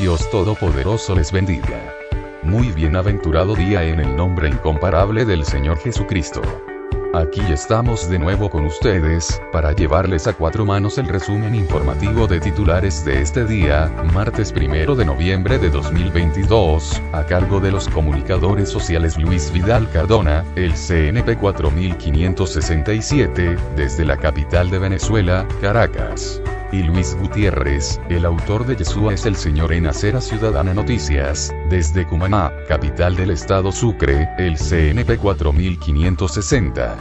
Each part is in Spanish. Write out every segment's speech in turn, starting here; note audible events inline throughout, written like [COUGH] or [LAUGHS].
Dios Todopoderoso les bendiga. Muy bienaventurado día en el nombre incomparable del Señor Jesucristo. Aquí estamos de nuevo con ustedes, para llevarles a cuatro manos el resumen informativo de titulares de este día, martes primero de noviembre de 2022, a cargo de los comunicadores sociales Luis Vidal Cardona, el CNP 4567, desde la capital de Venezuela, Caracas y Luis Gutiérrez, el autor de Yeshua es el Señor en Acera Ciudadana Noticias, desde Cumaná, capital del estado Sucre, el CNP 4560.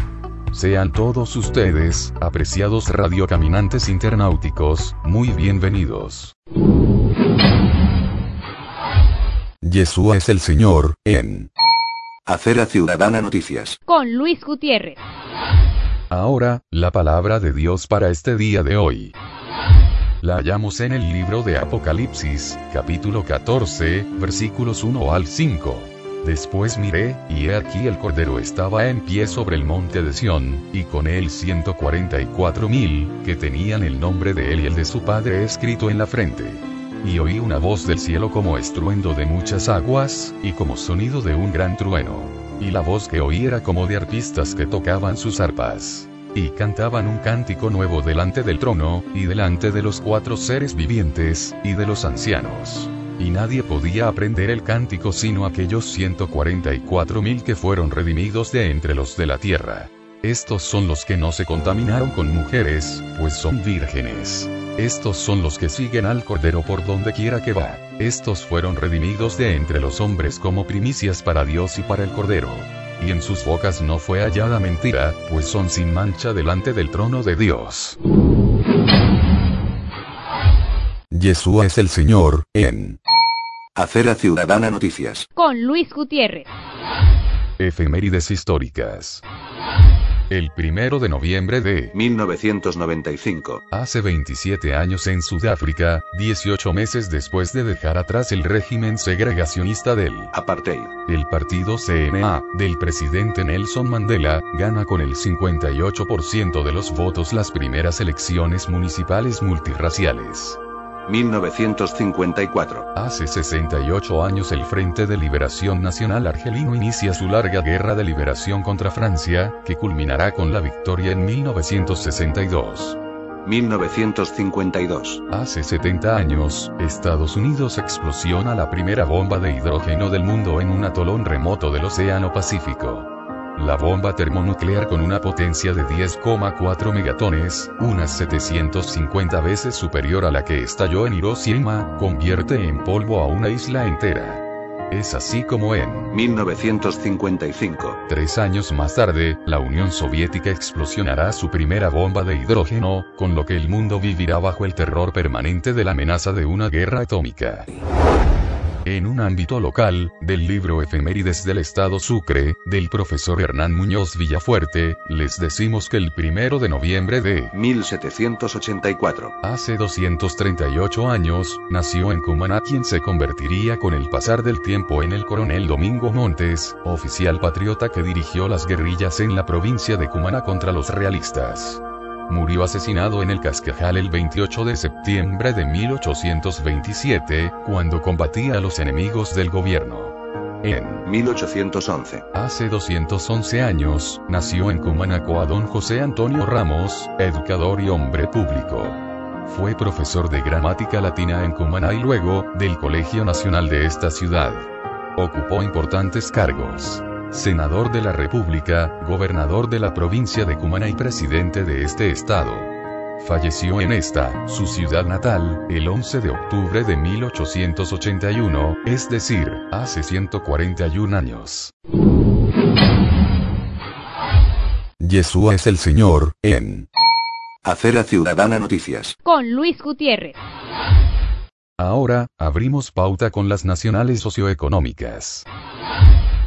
Sean todos ustedes, apreciados radiocaminantes internauticos, muy bienvenidos. Yeshua es el Señor, en Acera Ciudadana Noticias. Con Luis Gutiérrez. Ahora, la palabra de Dios para este día de hoy. La hallamos en el libro de Apocalipsis, capítulo 14, versículos 1 al 5. Después miré, y he aquí el Cordero estaba en pie sobre el monte de Sión, y con él ciento cuarenta y cuatro mil, que tenían el nombre de él y el de su padre escrito en la frente. Y oí una voz del cielo como estruendo de muchas aguas, y como sonido de un gran trueno. Y la voz que oí era como de arpistas que tocaban sus arpas y cantaban un cántico nuevo delante del trono, y delante de los cuatro seres vivientes, y de los ancianos. Y nadie podía aprender el cántico sino aquellos 144 mil que fueron redimidos de entre los de la tierra. Estos son los que no se contaminaron con mujeres, pues son vírgenes. Estos son los que siguen al Cordero por donde quiera que va. Estos fueron redimidos de entre los hombres como primicias para Dios y para el Cordero y en sus bocas no fue hallada mentira, pues son sin mancha delante del trono de Dios. Yeshua es el Señor, en Acera Ciudadana Noticias. Con Luis Gutiérrez. Efemérides históricas. El primero de noviembre de 1995. Hace 27 años en Sudáfrica, 18 meses después de dejar atrás el régimen segregacionista del Apartheid. El partido CNA, del presidente Nelson Mandela, gana con el 58% de los votos las primeras elecciones municipales multirraciales. 1954. Hace 68 años el Frente de Liberación Nacional Argelino inicia su larga guerra de liberación contra Francia, que culminará con la victoria en 1962. 1952. Hace 70 años, Estados Unidos explosiona la primera bomba de hidrógeno del mundo en un atolón remoto del Océano Pacífico. La bomba termonuclear con una potencia de 10,4 megatones, unas 750 veces superior a la que estalló en Hiroshima, convierte en polvo a una isla entera. Es así como en 1955. Tres años más tarde, la Unión Soviética explosionará su primera bomba de hidrógeno, con lo que el mundo vivirá bajo el terror permanente de la amenaza de una guerra atómica. En un ámbito local, del libro Efemérides del Estado Sucre, del profesor Hernán Muñoz Villafuerte, les decimos que el primero de noviembre de 1784, hace 238 años, nació en Cumaná quien se convertiría con el pasar del tiempo en el coronel Domingo Montes, oficial patriota que dirigió las guerrillas en la provincia de Cumaná contra los realistas murió asesinado en el Cascajal el 28 de septiembre de 1827, cuando combatía a los enemigos del gobierno. En 1811. Hace 211 años, nació en Cumanaco a don José Antonio Ramos, educador y hombre público. Fue profesor de gramática latina en Cumaná y luego, del Colegio Nacional de esta ciudad. Ocupó importantes cargos senador de la República, gobernador de la provincia de Cumaná y presidente de este estado. Falleció en esta, su ciudad natal, el 11 de octubre de 1881, es decir, hace 141 años. Yeshua es el Señor, en Acera Ciudadana Noticias. Con Luis Gutiérrez. Ahora, abrimos pauta con las nacionales socioeconómicas.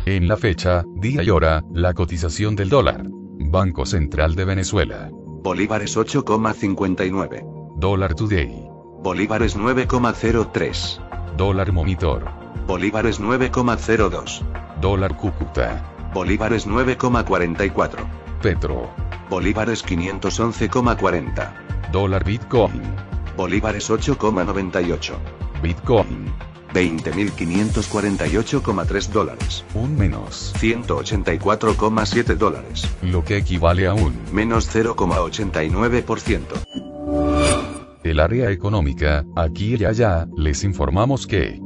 En la fecha, día y hora, la cotización del dólar. Banco Central de Venezuela. Bolívares 8,59. Dólar Today. Bolívares 9,03. Dólar Monitor. Bolívares 9,02. Dólar Cúcuta. Bolívares 9,44. Petro. Bolívares 511,40. Dólar Bitcoin. Bolívares 8,98. Bitcoin. 20.548,3 dólares. Un menos. 184,7 dólares. Lo que equivale a un Menos 0,89%. El área económica, aquí y allá, les informamos que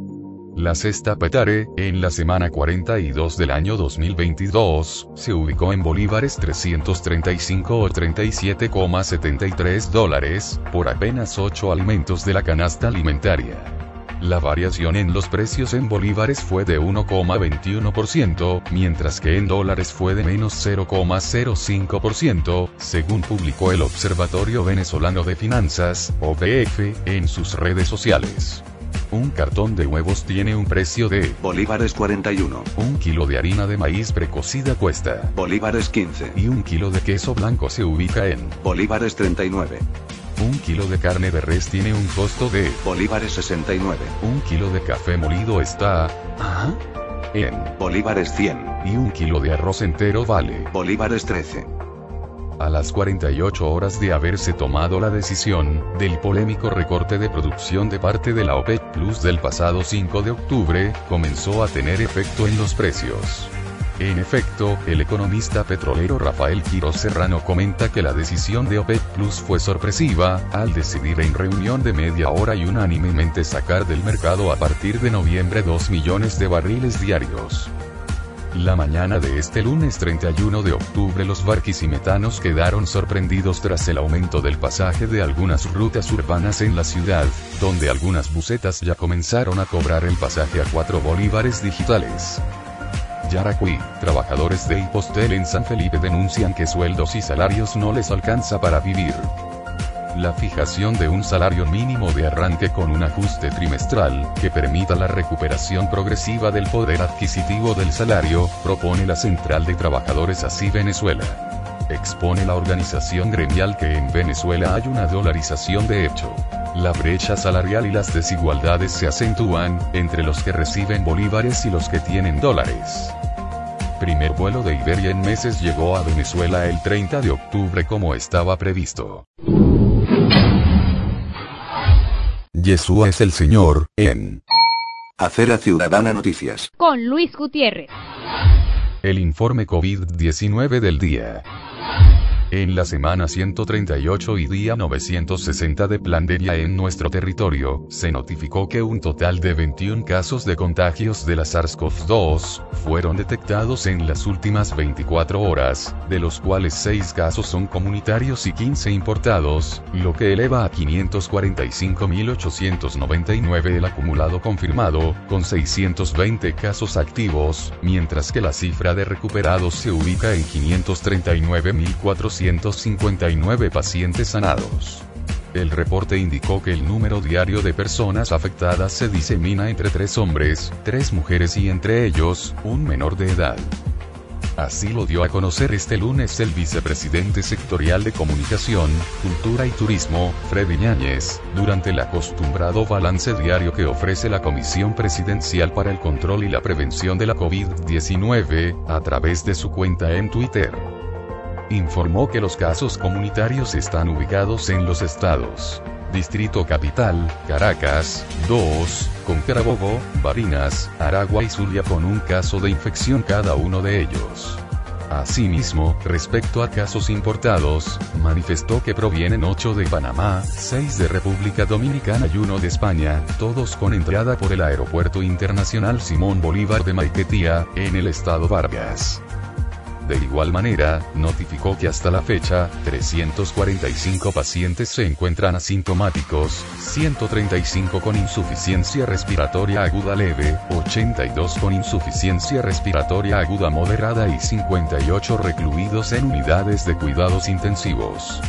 la cesta Petare, en la semana 42 del año 2022, se ubicó en bolívares 335 o 37,73 dólares, por apenas 8 alimentos de la canasta alimentaria. La variación en los precios en bolívares fue de 1,21%, mientras que en dólares fue de menos 0,05%, según publicó el Observatorio Venezolano de Finanzas, OBF, en sus redes sociales. Un cartón de huevos tiene un precio de Bolívares 41. un kilo de harina de maíz precocida cuesta. Bolívares 15. Y un kilo de queso blanco se ubica en. Bolívares 39. Un kilo de carne de res tiene un costo de. Bolívares 69. Un kilo de café molido está. ¿Ah? En. Bolívares 100. Y un kilo de arroz entero vale. Bolívares 13. A las 48 horas de haberse tomado la decisión, del polémico recorte de producción de parte de la OPEC Plus del pasado 5 de octubre, comenzó a tener efecto en los precios. En efecto, el economista petrolero Rafael Quiroz Serrano comenta que la decisión de OPEC Plus fue sorpresiva, al decidir en reunión de media hora y unánimemente sacar del mercado a partir de noviembre 2 millones de barriles diarios. La mañana de este lunes 31 de octubre los barquisimetanos quedaron sorprendidos tras el aumento del pasaje de algunas rutas urbanas en la ciudad, donde algunas bucetas ya comenzaron a cobrar el pasaje a 4 bolívares digitales. Yaracuy, trabajadores de Hipostel en San Felipe denuncian que sueldos y salarios no les alcanza para vivir. La fijación de un salario mínimo de arranque con un ajuste trimestral, que permita la recuperación progresiva del poder adquisitivo del salario, propone la Central de Trabajadores Así Venezuela. Expone la organización gremial que en Venezuela hay una dolarización de hecho. La brecha salarial y las desigualdades se acentúan, entre los que reciben bolívares y los que tienen dólares. Primer vuelo de Iberia en meses llegó a Venezuela el 30 de octubre como estaba previsto. Yeshua es el Señor, en Acera Ciudadana Noticias. Con Luis Gutiérrez. el informe COVID-19 del día. En la semana 138 y día 960 de pandemia en nuestro territorio, se notificó que un total de 21 casos de contagios de la SARS-CoV-2 fueron detectados en las últimas 24 horas, de los cuales 6 casos son comunitarios y 15 importados, lo que eleva a 545.899 el acumulado confirmado, con 620 casos activos, mientras que la cifra de recuperados se ubica en 539.459 pacientes sanados. El reporte indicó que el número diario de personas afectadas se disemina entre tres hombres, tres mujeres y entre ellos, un menor de edad. Así lo dio a conocer este lunes el vicepresidente sectorial de Comunicación, Cultura y Turismo, Freddy Ñáñez, durante el acostumbrado balance diario que ofrece la Comisión Presidencial para el Control y la Prevención de la COVID-19, a través de su cuenta en Twitter informó que los casos comunitarios están ubicados en los estados. Distrito Capital, Caracas, 2, con Carabobo, Barinas, Aragua y Zulia con un caso de infección cada uno de ellos. Asimismo, respecto a casos importados, manifestó que provienen 8 de Panamá, 6 de República Dominicana y 1 de España, todos con entrada por el Aeropuerto Internacional Simón Bolívar de Maiquetía, en el estado Vargas. De igual manera, notificó que hasta la fecha, 345 pacientes se encuentran asintomáticos, 135 con insuficiencia respiratoria aguda leve, 82 con insuficiencia respiratoria aguda moderada y 58 recluidos en unidades de cuidados intensivos.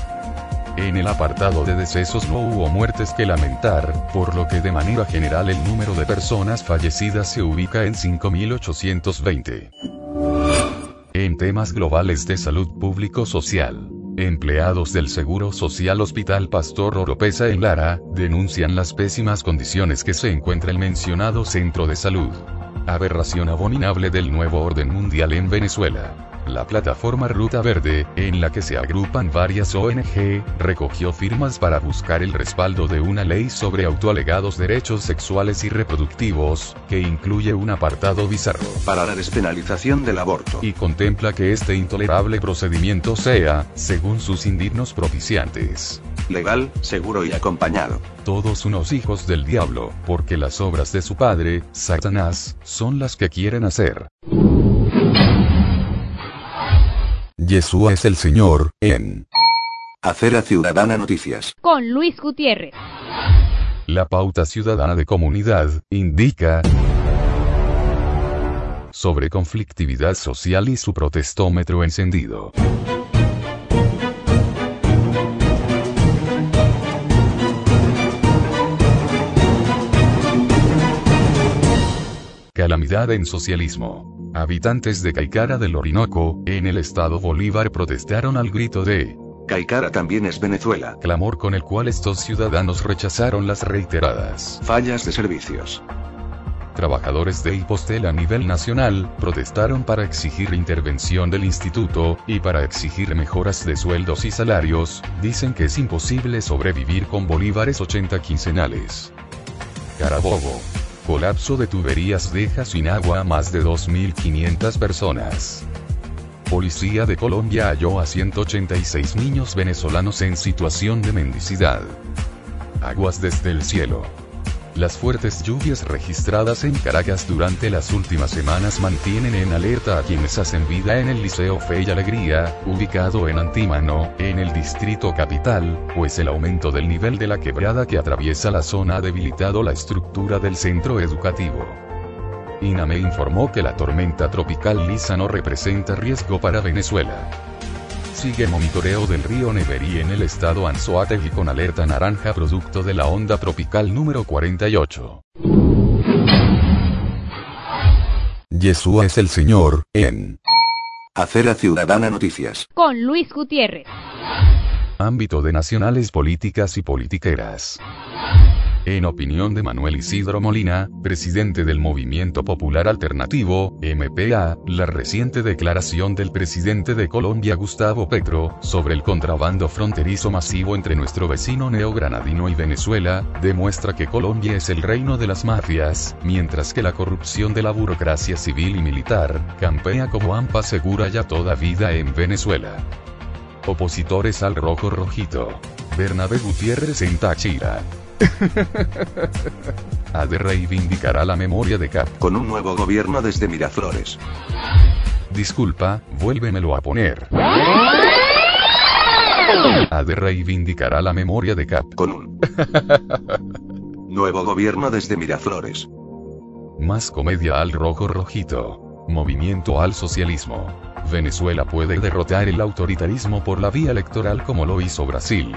en el apartado de decesos no hubo muertes que lamentar, por lo que de manera general el número de personas fallecidas se ubica en 5.820. En temas globales de salud público-social. Empleados del Seguro Social Hospital Pastor Oropesa en Lara, denuncian las pésimas condiciones que se encuentra el mencionado centro de salud. Aberración abominable del nuevo orden mundial en Venezuela. La plataforma Ruta Verde, en la que se agrupan varias ONG, recogió firmas para buscar el respaldo de una ley sobre autoalegados derechos sexuales y reproductivos, que incluye un apartado bizarro Para la despenalización del aborto. y contempla que este intolerable procedimiento sea, según sus indignos propiciantes, Legal, seguro y acompañado. todos unos hijos del diablo, porque las obras de su padre, Satanás, son las que quieren hacer. Yeshua es el Señor, en Acera Ciudadana Noticias. Con Luis Gutiérrez. la pauta ciudadana de comunidad, indica sobre conflictividad social y su protestómetro encendido. Calamidad en socialismo. Habitantes de Caicara del Orinoco, en el estado Bolívar protestaron al grito de Caicara también es Venezuela. clamor con el cual estos ciudadanos rechazaron las reiteradas Fallas de servicios. Trabajadores de Hipostel a nivel nacional protestaron para exigir intervención del instituto y para exigir mejoras de sueldos y salarios. Dicen que es imposible sobrevivir con bolívares 80 quincenales. Carabobo. Colapso de tuberías deja sin agua a más de 2.500 personas. Policía de Colombia halló a 186 niños venezolanos en situación de mendicidad. Aguas desde el cielo. Las fuertes lluvias registradas en Caracas durante las últimas semanas mantienen en alerta a quienes hacen vida en el Liceo Fe y Alegría, ubicado en Antímano, en el distrito capital, pues el aumento del nivel de la quebrada que atraviesa la zona ha debilitado la estructura del centro educativo. INAME informó que la tormenta tropical Lisa no representa riesgo para Venezuela. Sigue monitoreo del río Neverí en el estado Anzoátegui con alerta naranja producto de la onda tropical número 48. Yeshua es el Señor, en Acera Ciudadana Noticias. Con Luis Gutiérrez. ámbito de nacionales políticas y politiqueras. En opinión de Manuel Isidro Molina, presidente del Movimiento Popular Alternativo, MPA, la reciente declaración del presidente de Colombia Gustavo Petro, sobre el contrabando fronterizo masivo entre nuestro vecino neogranadino y Venezuela, demuestra que Colombia es el reino de las mafias, mientras que la corrupción de la burocracia civil y militar, campea como hampa segura ya toda vida en Venezuela. Opositores al rojo rojito. Bernabé Gutiérrez en Táchira. [LAUGHS] Reivindicará la memoria de Cap. Con un nuevo gobierno desde Miraflores. Disculpa, vuélvemelo a poner. ADE reivindicará la memoria de Cap. Con un [LAUGHS] nuevo gobierno desde Miraflores. Más comedia al rojo rojito. Movimiento al socialismo. Venezuela puede derrotar el autoritarismo por la vía electoral como lo hizo Brasil.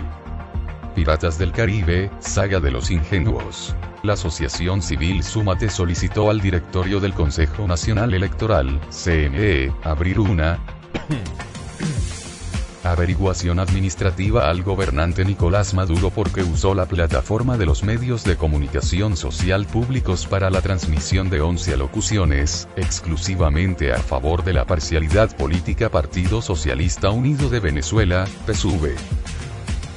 Piratas del Caribe, saga de los ingenuos. La Asociación Civil Súmate solicitó al directorio del Consejo Nacional Electoral, CNE, abrir una [COUGHS] averiguación administrativa al gobernante Nicolás Maduro porque usó la plataforma de los medios de comunicación social públicos para la transmisión de 11 alocuciones, exclusivamente a favor de la parcialidad política Partido Socialista Unido de Venezuela, PSUV.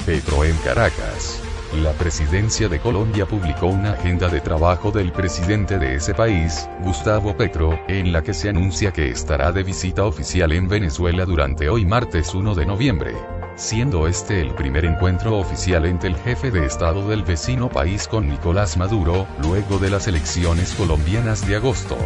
Petro en Caracas. La presidencia de Colombia publicó una agenda de trabajo del presidente de ese país, Gustavo Petro, en la que se anuncia que estará de visita oficial en Venezuela durante hoy martes 1 de noviembre, siendo este el primer encuentro oficial entre el jefe de Estado del vecino país con Nicolás Maduro, luego de las elecciones colombianas de agosto.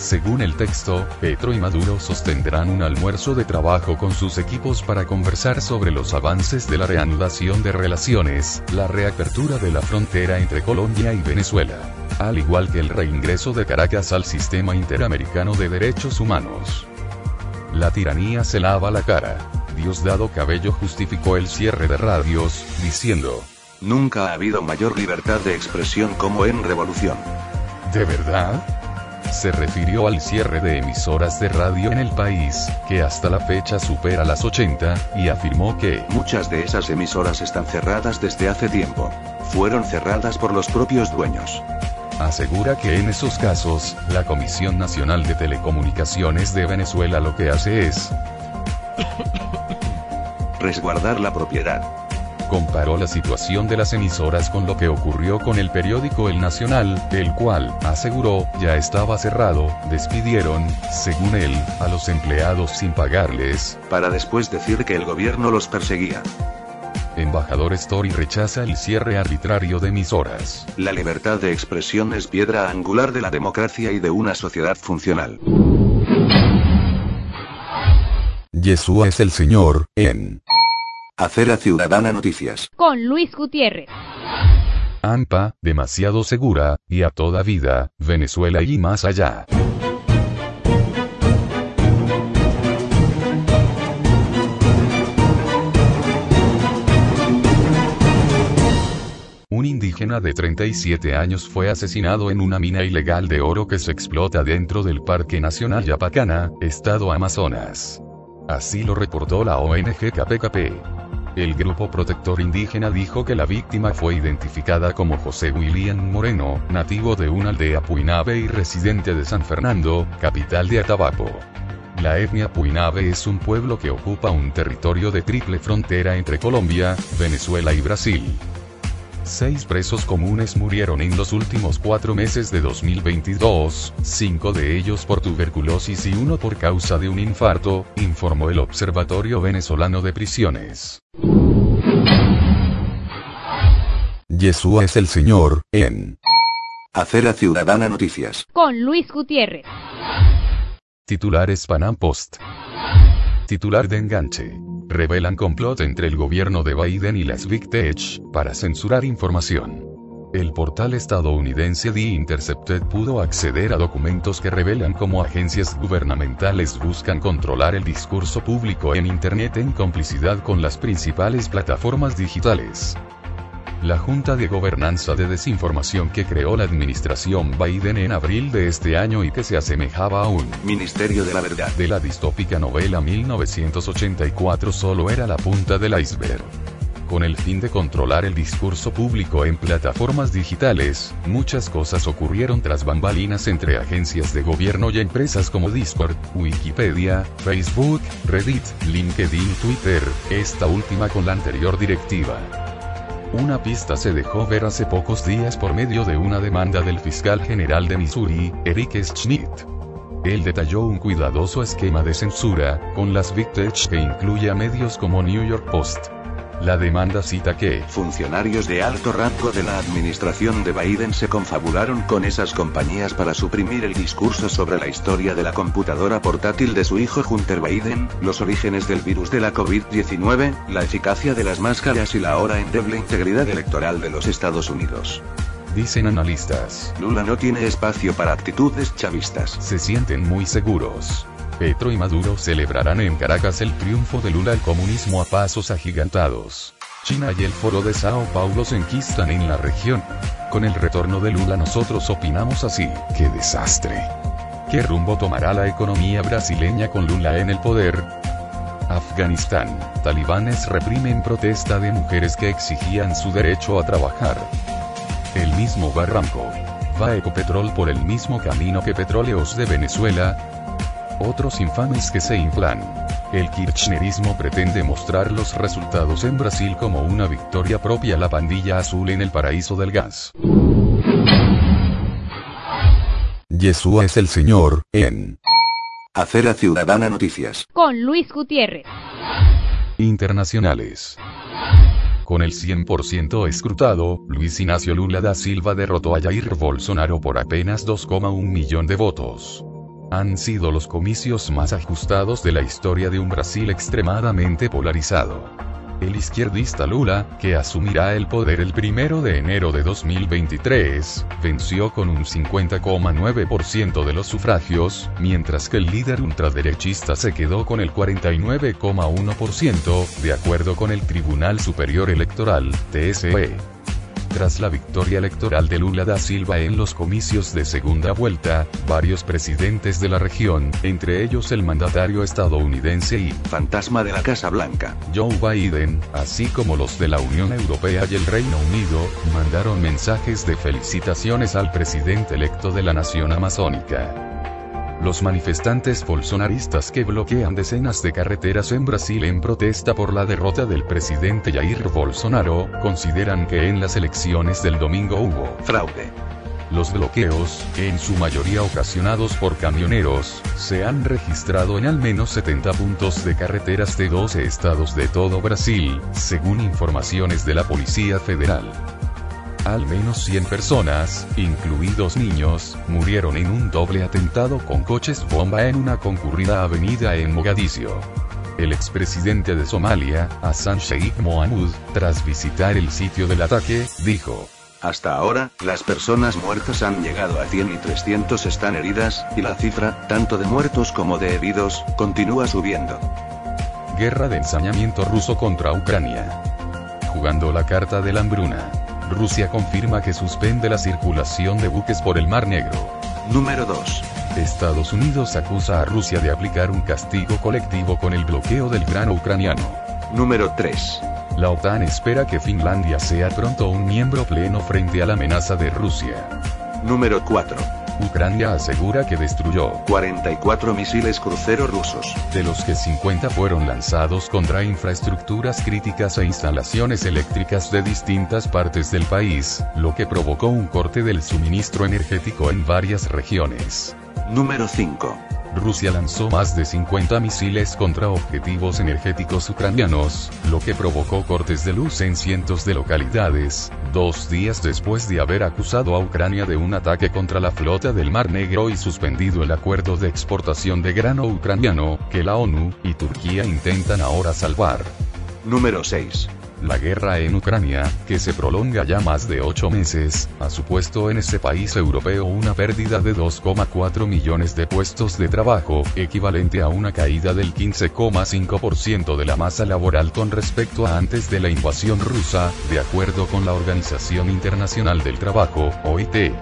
Según el texto, Petro y Maduro sostendrán un almuerzo de trabajo con sus equipos para conversar sobre los avances de la reanudación de relaciones, la reapertura de la frontera entre Colombia y Venezuela, al igual que el reingreso de Caracas al sistema interamericano de derechos humanos. La tiranía se lava la cara. Diosdado Cabello justificó el cierre de radios, diciendo, Nunca ha habido mayor libertad de expresión como en Revolución. ¿De verdad? Se refirió al cierre de emisoras de radio en el país, que hasta la fecha supera las 80, y afirmó que Muchas de esas emisoras están cerradas desde hace tiempo. Fueron cerradas por los propios dueños. asegura que en esos casos, la Comisión Nacional de Telecomunicaciones de Venezuela lo que hace es, Resguardar la propiedad. Comparó la situación de las emisoras con lo que ocurrió con el periódico El Nacional, el cual, aseguró, ya estaba cerrado, despidieron, según él, a los empleados sin pagarles. Para después decir que el gobierno los perseguía. Embajador Story rechaza el cierre arbitrario de emisoras. La libertad de expresión es piedra angular de la democracia y de una sociedad funcional. Yeshua es el Señor, en Hacer a Ciudadana Noticias. Con Luis Gutiérrez. AMPA, demasiado segura, y a toda vida, Venezuela y más allá. Un indígena de 37 años fue asesinado en una mina ilegal de oro que se explota dentro del Parque Nacional Yapacana, estado Amazonas. Así lo reportó la ONG KPKP. El grupo protector indígena dijo que la víctima fue identificada como José William Moreno, nativo de una aldea Puinabe y residente de San Fernando, capital de Atabapo. La etnia Puinabe es un pueblo que ocupa un territorio de triple frontera entre Colombia, Venezuela y Brasil. Seis presos comunes murieron en los últimos cuatro meses de 2022, cinco de ellos por tuberculosis y uno por causa de un infarto, informó el Observatorio Venezolano de Prisiones. Yeshua es el Señor, en Hacer a Ciudadana Noticias. Con Luis Gutiérrez. Titulares Panam Post. Titular de enganche. Revelan complot entre el gobierno de Biden y las Big Tech para censurar información. El portal estadounidense The Intercepted pudo acceder a documentos que revelan cómo agencias gubernamentales buscan controlar el discurso público en Internet en complicidad con las principales plataformas digitales. La Junta de Gobernanza de Desinformación que creó la administración Biden en abril de este año y que se asemejaba a un Ministerio de la Verdad. de la distópica novela 1984 solo era la punta del iceberg. Con el fin de controlar el discurso público en plataformas digitales, muchas cosas ocurrieron tras bambalinas entre agencias de gobierno y empresas como Discord, Wikipedia, Facebook, Reddit, LinkedIn Twitter, esta última con la anterior directiva. Una pista se dejó ver hace pocos días por medio de una demanda del fiscal general de Missouri, Eric Schmidt. Él detalló un cuidadoso esquema de censura, con las Big Tech que incluye a medios como New York Post. La demanda cita que, Funcionarios de alto rango de la administración de Biden se confabularon con esas compañías para suprimir el discurso sobre la historia de la computadora portátil de su hijo Hunter Biden, los orígenes del virus de la COVID-19, la eficacia de las máscaras y la ahora endeble integridad electoral de los Estados Unidos. dicen analistas, Lula no tiene espacio para actitudes chavistas. se sienten muy seguros. Petro y Maduro celebrarán en Caracas el triunfo de Lula al comunismo a pasos agigantados. China y el foro de Sao Paulo se enquistan en la región. Con el retorno de Lula nosotros opinamos así, ¡qué desastre! ¿Qué rumbo tomará la economía brasileña con Lula en el poder? Afganistán, talibanes reprimen protesta de mujeres que exigían su derecho a trabajar. El mismo Barranco. Va Ecopetrol por el mismo camino que Petróleos de Venezuela, otros infames que se inflan. El kirchnerismo pretende mostrar los resultados en Brasil como una victoria propia la pandilla azul en el paraíso del gas. Yeshua es el Señor, en Hacer a Ciudadana Noticias. Con Luis Gutiérrez. internacionales. Con el 100% escrutado, Luis Ignacio Lula da Silva derrotó a Jair Bolsonaro por apenas 2,1 millón de votos. Han sido los comicios más ajustados de la historia de un Brasil extremadamente polarizado. El izquierdista Lula, que asumirá el poder el primero de enero de 2023, venció con un 50,9% de los sufragios, mientras que el líder ultraderechista se quedó con el 49,1%, de acuerdo con el Tribunal Superior Electoral, TSE. Tras la victoria electoral de Lula da Silva en los comicios de segunda vuelta, varios presidentes de la región, entre ellos el mandatario estadounidense y fantasma de la Casa Blanca, Joe Biden, así como los de la Unión Europea y el Reino Unido, mandaron mensajes de felicitaciones al presidente electo de la nación amazónica. Los manifestantes bolsonaristas que bloquean decenas de carreteras en Brasil en protesta por la derrota del presidente Jair Bolsonaro, consideran que en las elecciones del domingo hubo fraude. Los bloqueos, en su mayoría ocasionados por camioneros, se han registrado en al menos 70 puntos de carreteras de 12 estados de todo Brasil, según informaciones de la Policía Federal. Al menos 100 personas, incluidos niños, murieron en un doble atentado con coches bomba en una concurrida avenida en Mogadiscio. El expresidente de Somalia, Hassan Sheikh Mohamud, tras visitar el sitio del ataque, dijo, hasta ahora, las personas muertas han llegado a 100 y 300 están heridas, y la cifra, tanto de muertos como de heridos, continúa subiendo. Guerra de ensañamiento ruso contra Ucrania. Jugando la carta de la hambruna. Rusia confirma que suspende la circulación de buques por el Mar Negro. Número 2. Estados Unidos acusa a Rusia de aplicar un castigo colectivo con el bloqueo del grano ucraniano. Número 3. La OTAN espera que Finlandia sea pronto un miembro pleno frente a la amenaza de Rusia. Número 4. Ucrania asegura que destruyó 44 misiles crucero rusos, de los que 50 fueron lanzados contra infraestructuras críticas e instalaciones eléctricas de distintas partes del país, lo que provocó un corte del suministro energético en varias regiones. Número 5. Rusia lanzó más de 50 misiles contra objetivos energéticos ucranianos, lo que provocó cortes de luz en cientos de localidades, dos días después de haber acusado a Ucrania de un ataque contra la flota del Mar Negro y suspendido el acuerdo de exportación de grano ucraniano, que la ONU y Turquía intentan ahora salvar. Número 6. La guerra en Ucrania, que se prolonga ya más de ocho meses, ha supuesto en ese país europeo una pérdida de 2,4 millones de puestos de trabajo, equivalente a una caída del 15,5% de la masa laboral con respecto a antes de la invasión rusa, de acuerdo con la Organización Internacional del Trabajo, OIT.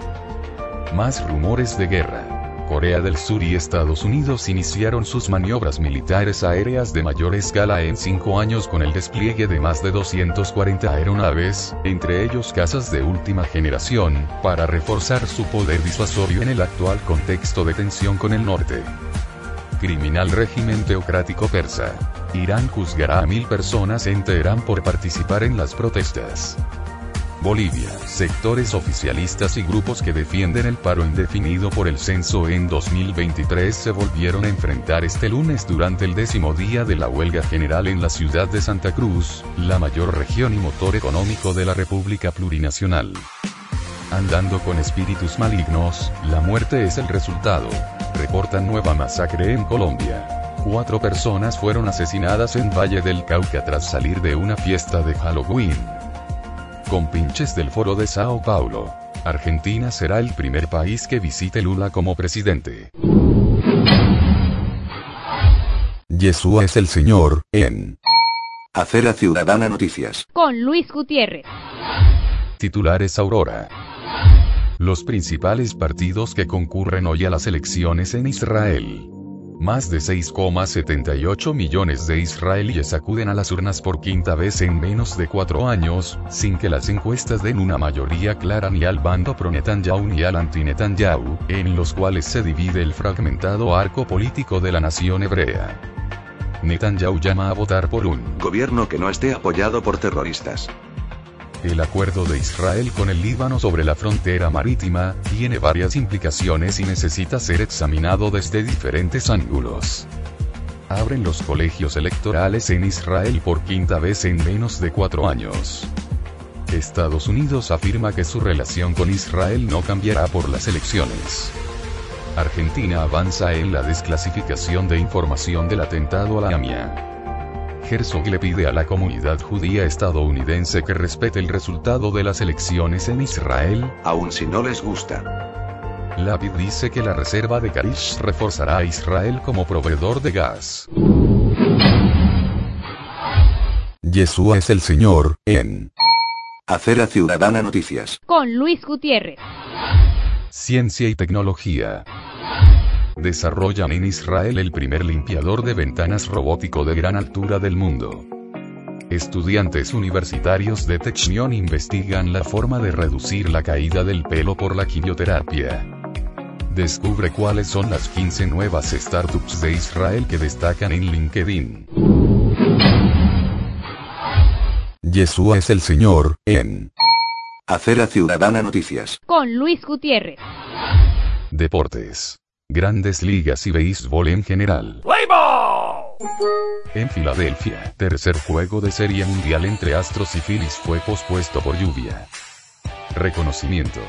Más rumores de guerra. Corea del Sur y Estados Unidos iniciaron sus maniobras militares aéreas de mayor escala en cinco años con el despliegue de más de 240 aeronaves, entre ellos casas de última generación, para reforzar su poder disuasorio en el actual contexto de tensión con el norte. Criminal régimen teocrático persa. Irán juzgará a mil personas en Teherán por participar en las protestas. Bolivia, sectores oficialistas y grupos que defienden el paro indefinido por el censo en 2023 se volvieron a enfrentar este lunes durante el décimo día de la huelga general en la ciudad de Santa Cruz, la mayor región y motor económico de la República Plurinacional. Andando con espíritus malignos, la muerte es el resultado. Reportan nueva masacre en Colombia. Cuatro personas fueron asesinadas en Valle del Cauca tras salir de una fiesta de Halloween con pinches del Foro de Sao Paulo. Argentina será el primer país que visite Lula como presidente. Yeshua es el Señor, en Acera Ciudadana Noticias. Con Luis Gutiérrez. Titulares Aurora. Los principales partidos que concurren hoy a las elecciones en Israel. Más de 6,78 millones de israelíes acuden a las urnas por quinta vez en menos de cuatro años, sin que las encuestas den una mayoría clara ni al bando pro-Netanyahu ni al anti-Netanyahu, en los cuales se divide el fragmentado arco político de la nación hebrea. Netanyahu llama a votar por un gobierno que no esté apoyado por terroristas. El acuerdo de Israel con el Líbano sobre la frontera marítima, tiene varias implicaciones y necesita ser examinado desde diferentes ángulos. Abren los colegios electorales en Israel por quinta vez en menos de cuatro años. Estados Unidos afirma que su relación con Israel no cambiará por las elecciones. Argentina avanza en la desclasificación de información del atentado a la AMIA. Herzog le pide a la comunidad judía estadounidense que respete el resultado de las elecciones en Israel, aun si no les gusta. Lapid dice que la reserva de Karish reforzará a Israel como proveedor de gas. Yeshua es el Señor, en Acera Ciudadana Noticias. Con Luis Gutiérrez. Ciencia y tecnología. Desarrollan en Israel el primer limpiador de ventanas robótico de gran altura del mundo. Estudiantes universitarios de Technion investigan la forma de reducir la caída del pelo por la quimioterapia. Descubre cuáles son las 15 nuevas startups de Israel que destacan en LinkedIn. Yeshua es el Señor, en Acera Ciudadana Noticias. Con Luis Gutiérrez. Deportes. Grandes ligas y béisbol en general. En Filadelfia, tercer juego de serie mundial entre Astros y Phillies fue pospuesto por lluvia. Reconocimiento.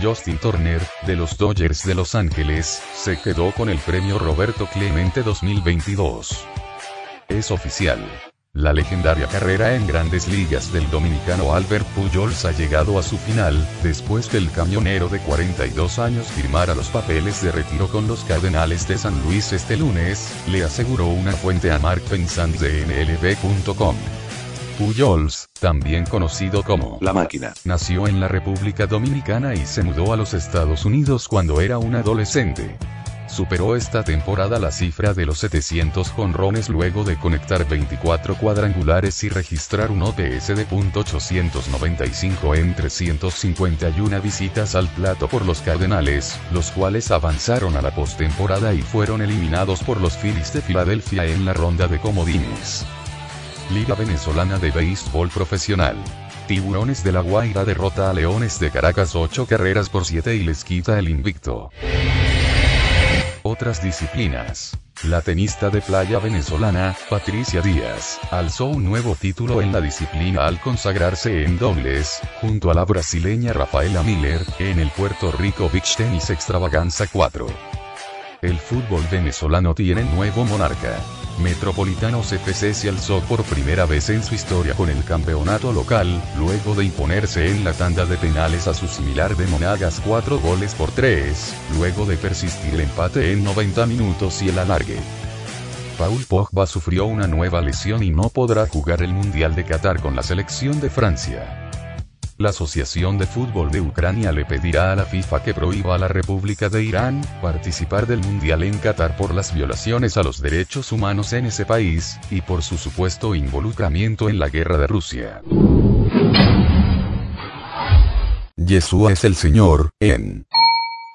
Justin Turner, de los Dodgers de Los Ángeles, se quedó con el premio Roberto Clemente 2022. Es oficial. La legendaria carrera en grandes ligas del dominicano Albert Pujols ha llegado a su final, después que el camionero de 42 años firmara los papeles de retiro con los Cardenales de San Luis este lunes, le aseguró una fuente a Mark Pensant de NLB.com. Pujols, también conocido como La Máquina, nació en la República Dominicana y se mudó a los Estados Unidos cuando era un adolescente. Superó esta temporada la cifra de los 700 jonrones luego de conectar 24 cuadrangulares y registrar un OPS de .895 en 351 visitas al plato por los Cardenales, los cuales avanzaron a la postemporada y fueron eliminados por los Phillies de Filadelfia en la ronda de comodines. Liga Venezolana de Béisbol Profesional. Tiburones de la Guaira derrota a Leones de Caracas 8 carreras por 7 y les quita el invicto. Otras disciplinas. La tenista de playa venezolana, Patricia Díaz, alzó un nuevo título en la disciplina al consagrarse en dobles, junto a la brasileña Rafaela Miller, en el Puerto Rico Beach Tennis Extravaganza 4. El fútbol venezolano tiene nuevo monarca. Metropolitanos FC se alzó por primera vez en su historia con el campeonato local, luego de imponerse en la tanda de penales a su similar de Monagas 4 goles por 3, luego de persistir el empate en 90 minutos y el alargue. Paul Pogba sufrió una nueva lesión y no podrá jugar el Mundial de Qatar con la selección de Francia. La Asociación de Fútbol de Ucrania le pedirá a la FIFA que prohíba a la República de Irán participar del Mundial en Qatar por las violaciones a los derechos humanos en ese país, y por su supuesto involucramiento en la guerra de Rusia. Yeshua es el Señor, en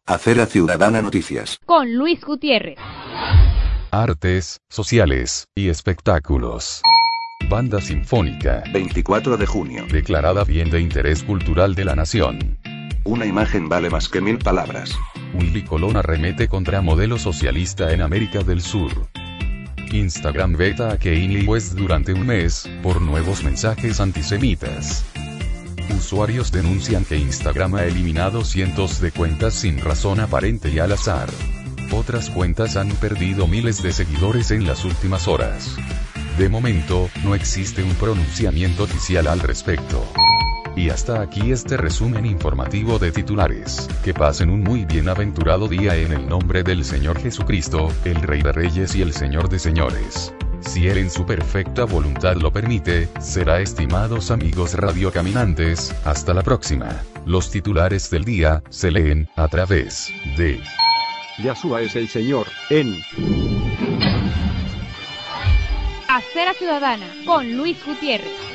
Acera Ciudadana Noticias. Con Luis Gutiérrez. Artes, sociales, y espectáculos. Banda Sinfónica. 24 de junio. Declarada bien de interés cultural de la nación. Una imagen vale más que mil palabras. Willy Colón arremete contra modelo socialista en América del Sur. Instagram veta a Kanye West durante un mes, por nuevos mensajes antisemitas. Usuarios denuncian que Instagram ha eliminado cientos de cuentas sin razón aparente y al azar. Otras cuentas han perdido miles de seguidores en las últimas horas. De momento, no existe un pronunciamiento oficial al respecto. Y hasta aquí este resumen informativo de titulares. Que pasen un muy bienaventurado día en el nombre del Señor Jesucristo, el Rey de Reyes y el Señor de Señores. Si Él en su perfecta voluntad lo permite, será estimados amigos radiocaminantes, hasta la próxima. Los titulares del día, se leen, a través de... Yahshua es el Señor, en... Acera Ciudadana. Con Luis Gutiérrez.